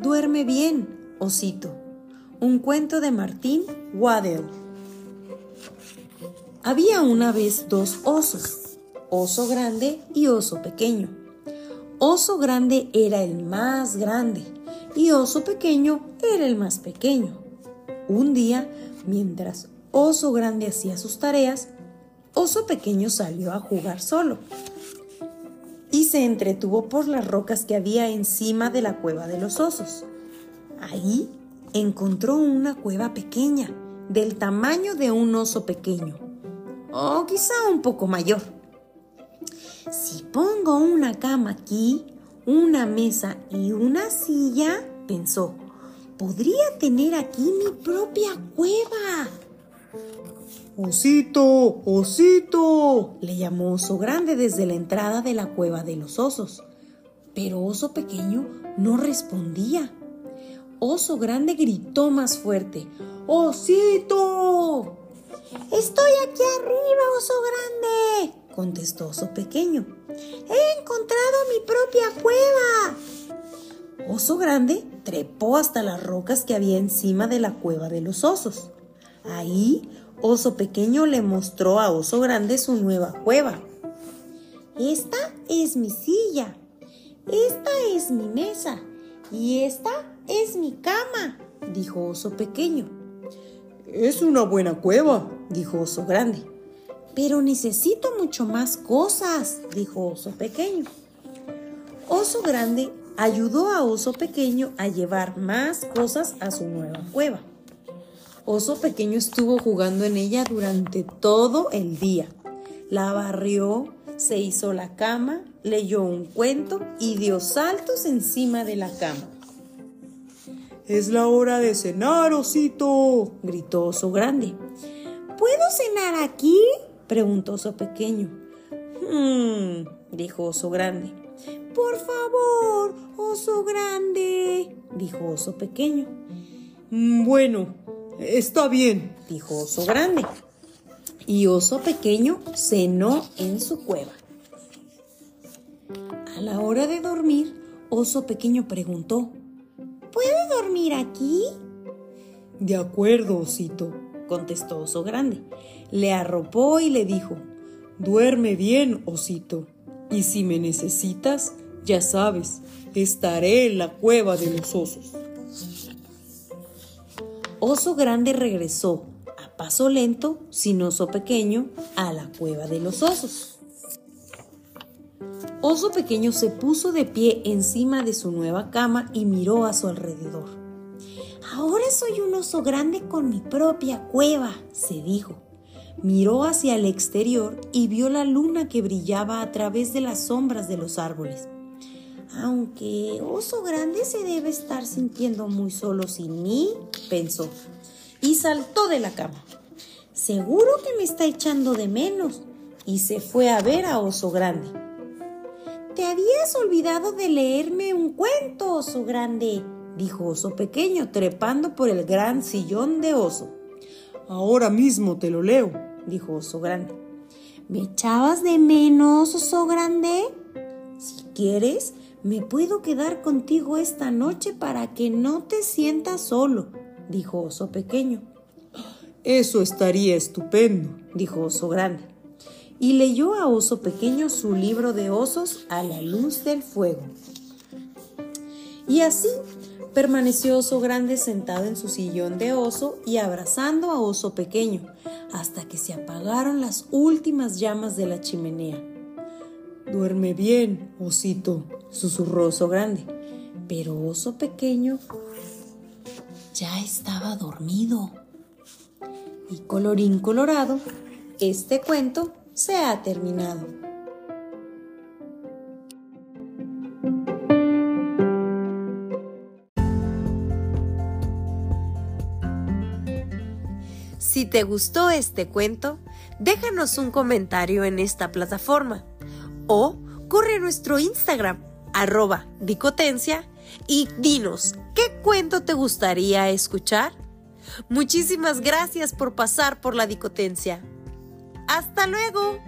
Duerme bien, osito. Un cuento de Martín Waddell. Había una vez dos osos, oso grande y oso pequeño. Oso grande era el más grande y oso pequeño era el más pequeño. Un día, mientras oso grande hacía sus tareas, oso pequeño salió a jugar solo y se entretuvo por las rocas que había encima de la cueva de los osos. Ahí encontró una cueva pequeña, del tamaño de un oso pequeño, o quizá un poco mayor. Si pongo una cama aquí, una mesa y una silla, pensó, podría tener aquí mi propia cueva. Osito, osito, le llamó Oso Grande desde la entrada de la cueva de los osos. Pero Oso Pequeño no respondía. Oso Grande gritó más fuerte. ¡Osito! Estoy aquí arriba, Oso Grande, contestó Oso Pequeño. He encontrado mi propia cueva. Oso Grande trepó hasta las rocas que había encima de la cueva de los osos. Ahí Oso Pequeño le mostró a Oso Grande su nueva cueva. Esta es mi silla, esta es mi mesa y esta es mi cama, dijo Oso Pequeño. Es una buena cueva, dijo Oso Grande. Pero necesito mucho más cosas, dijo Oso Pequeño. Oso Grande ayudó a Oso Pequeño a llevar más cosas a su nueva cueva. Oso Pequeño estuvo jugando en ella durante todo el día. La barrió, se hizo la cama, leyó un cuento y dio saltos encima de la cama. Es la hora de cenar, osito, gritó Oso Grande. ¿Puedo cenar aquí? preguntó Oso Pequeño. Hmm, dijo Oso Grande. Por favor, Oso Grande, dijo Oso Pequeño. Bueno, Está bien, dijo Oso Grande. Y Oso Pequeño cenó en su cueva. A la hora de dormir, Oso Pequeño preguntó, ¿Puedo dormir aquí? De acuerdo, Osito, contestó Oso Grande. Le arropó y le dijo, Duerme bien, Osito, y si me necesitas, ya sabes, estaré en la cueva de los osos. Oso Grande regresó a paso lento, sin oso pequeño, a la cueva de los osos. Oso Pequeño se puso de pie encima de su nueva cama y miró a su alrededor. Ahora soy un oso grande con mi propia cueva, se dijo. Miró hacia el exterior y vio la luna que brillaba a través de las sombras de los árboles. Aunque Oso Grande se debe estar sintiendo muy solo sin mí, pensó, y saltó de la cama. Seguro que me está echando de menos, y se fue a ver a Oso Grande. Te habías olvidado de leerme un cuento, Oso Grande, dijo Oso Pequeño, trepando por el gran sillón de Oso. Ahora mismo te lo leo, dijo Oso Grande. ¿Me echabas de menos, Oso Grande? Si quieres, me puedo quedar contigo esta noche para que no te sientas solo, dijo Oso Pequeño. Eso estaría estupendo, dijo Oso Grande. Y leyó a Oso Pequeño su libro de osos a la luz del fuego. Y así permaneció Oso Grande sentado en su sillón de oso y abrazando a Oso Pequeño, hasta que se apagaron las últimas llamas de la chimenea. Duerme bien, osito, susurró Oso Grande. Pero Oso Pequeño ya estaba dormido. Y colorín colorado, este cuento se ha terminado. Si te gustó este cuento, déjanos un comentario en esta plataforma o corre a nuestro Instagram, arroba dicotencia, y dinos, ¿qué cuento te gustaría escuchar? Muchísimas gracias por pasar por la dicotencia. ¡Hasta luego!